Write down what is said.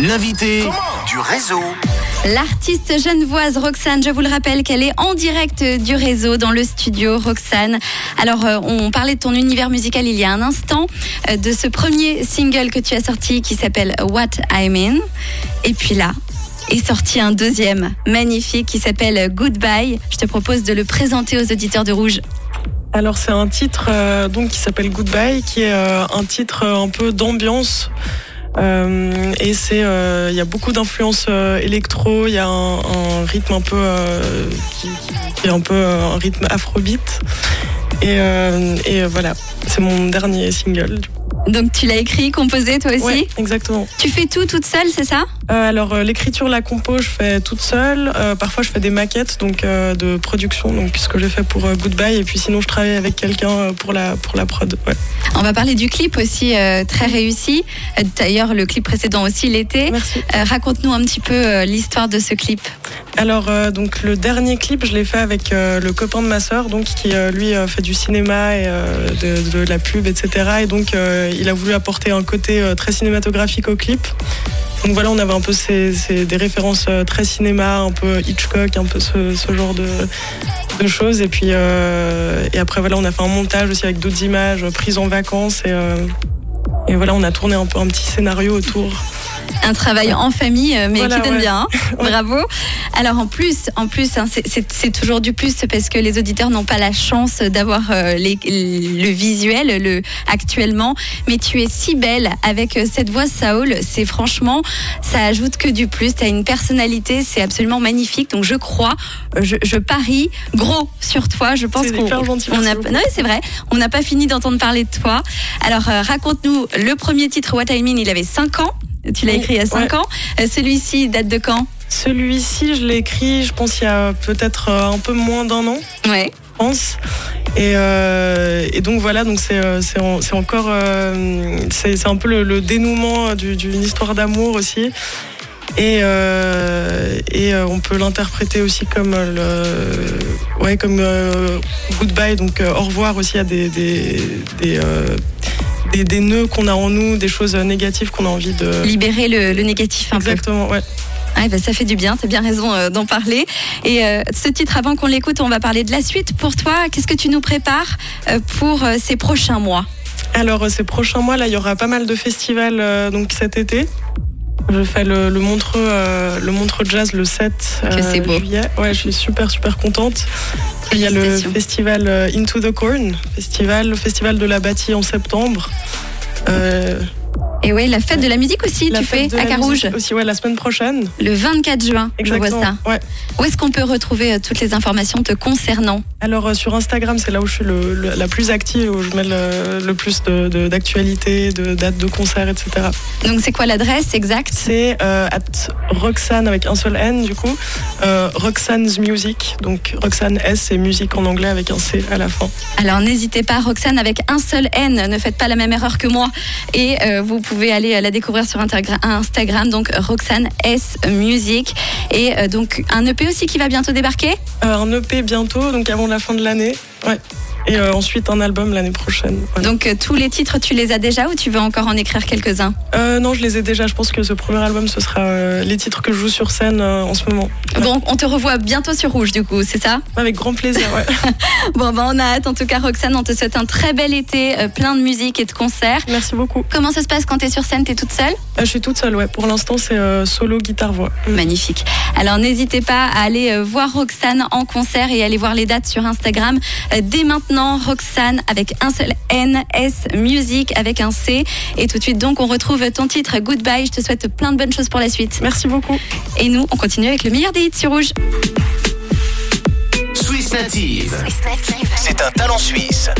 L'invité du réseau. L'artiste genevoise Roxane, je vous le rappelle qu'elle est en direct du réseau dans le studio Roxane. Alors euh, on parlait de ton univers musical il y a un instant, euh, de ce premier single que tu as sorti qui s'appelle What I Mean. Et puis là, est sorti un deuxième magnifique qui s'appelle Goodbye. Je te propose de le présenter aux auditeurs de Rouge. Alors c'est un titre euh, donc qui s'appelle Goodbye, qui est euh, un titre euh, un peu d'ambiance. Euh, et c'est, il y a beaucoup d'influences électro, il y a un, rythme un peu qui, est un peu un rythme afrobeat. Et, et voilà, c'est mon dernier single. Donc tu l'as écrit, composé toi aussi exactement. Tu fais tout toute seule, c'est ça? Euh, Alors euh, l'écriture, la compo, je fais toute seule. Euh, parfois je fais des maquettes donc de production, donc ce que j'ai fait pour Goodbye. Et puis sinon je travaille avec quelqu'un pour la pour la prod. Ouais. On va parler du clip aussi très réussi. D'ailleurs le clip précédent aussi l'été. Merci. Raconte-nous un petit peu l'histoire de ce clip. Alors donc le dernier clip, je l'ai fait avec le copain de ma sœur, donc qui lui fait du cinéma et de, de, la pub, etc. Et donc il a voulu apporter un côté euh, très cinématographique au clip. Donc voilà, on avait un peu des références euh, très cinéma, un peu Hitchcock, un peu ce, genre de, choses. Et puis euh, et après voilà, on a fait un montage aussi avec d'autres images prises en vacances et, euh, et voilà, on a tourné un peu un petit scénario autour un travail en famille, mais voilà, qui donne ouais. bien. Hein Bravo. Alors en plus, en plus, hein, c'est toujours du plus parce que les auditeurs n'ont pas la chance d'avoir euh, le visuel le, actuellement. Mais tu es si belle avec cette voix Saul. C'est franchement, ça ajoute que du plus. Tu as une personnalité, c'est absolument magnifique. Donc je crois, je, je, parie gros sur toi. Je pense qu'on on a, non, c'est vrai. On n'a pas fini d'entendre parler de toi. Alors euh, raconte-nous le premier titre What I Mean. Il avait 5 ans. Tu l'as écrit il y a 5 ouais. ans. Euh, Celui-ci date de quand? Celui-ci, je l'ai écrit, je pense, il y a peut-être un peu moins d'un an. Ouais. Je pense. Et, euh, et, donc voilà, donc c'est encore euh, c'est un peu le, le dénouement d'une histoire d'amour aussi. Et, euh, et euh, on peut l'interpréter aussi comme le ouais comme euh, goodbye, donc au revoir aussi à des des, des des, des, nœuds qu'on a en nous, des choses négatives qu'on a envie de libérer le, le négatif. Un Exactement, peu. ouais. Ah, ben ça fait du bien, tu as bien raison euh, d'en parler. Et euh, ce titre, avant qu'on l'écoute, on va parler de la suite. Pour toi, qu'est-ce que tu nous prépares euh, pour ces prochains mois? Alors, ces prochains mois, là, il y aura pas mal de festivals donc cet été. Je fais le, le Montreux, le Montreux Jazz le 7 euh, juillet. Ouais, je suis super super contente. Il y a le festival Into the Corn, festival, le festival de la bâtie en septembre. Euh, et oui, la fête de la musique aussi, la tu fais à Carouge. Aussi, ouais, la semaine prochaine. Le 24 juin, Exactement, je vois ça. Ouais. Où est-ce qu'on peut retrouver euh, toutes les informations te concernant Alors euh, sur Instagram, c'est là où je suis le, le, la plus active, où je mets le, le plus d'actualités, de, de, de, dates de concerts, etc. Donc c'est quoi l'adresse exacte C'est euh, at Roxane avec un seul N du coup, euh, Roxane's Music, donc Roxane S et musique en anglais avec un C à la fin. Alors n'hésitez pas, Roxane avec un seul N, ne faites pas la même erreur que moi et euh, vous pouvez aller la découvrir sur Instagram, donc Roxane S Music. Et euh, donc un EP aussi qui va bientôt débarquer? Euh, Un EP bientôt, donc avant la fin de l'année. Ouais. Et euh, ensuite un album l'année prochaine. Donc euh, tous les titres, tu les as déjà ou tu veux encore en écrire quelques-uns? Euh, Non, je les ai déjà. Je pense que ce premier album, ce sera les titres que je joue sur scène en ce moment. Ouais. Bon, on te revoit bientôt sur Rouge, du coup, c'est ça? Avec grand plaisir, ouais. bon, ben on a hâte. En tout cas, Roxane, on te souhaite un très bel été, plein de musique et de concerts. Merci beaucoup. Comment ça se passe quand tu es sur scène? Tu es toute seule? Je suis toute seule, ouais. Pour l'instant, c'est solo, guitare-voix. Mm. Magnifique. Alors n'hésitez pas à aller voir Roxane en concert et aller voir les dates sur Instagram. Dès maintenant, Roxane avec un seul N, S Music avec un C. Et tout de suite, donc, on retrouve ton titre Goodbye. Je te souhaite plein de bonnes choses pour la suite. Merci beaucoup. Et nous, on continue avec le meilleur des hits sur Rouge. Swiss Native. Swiss Native. C'est un talent suisse.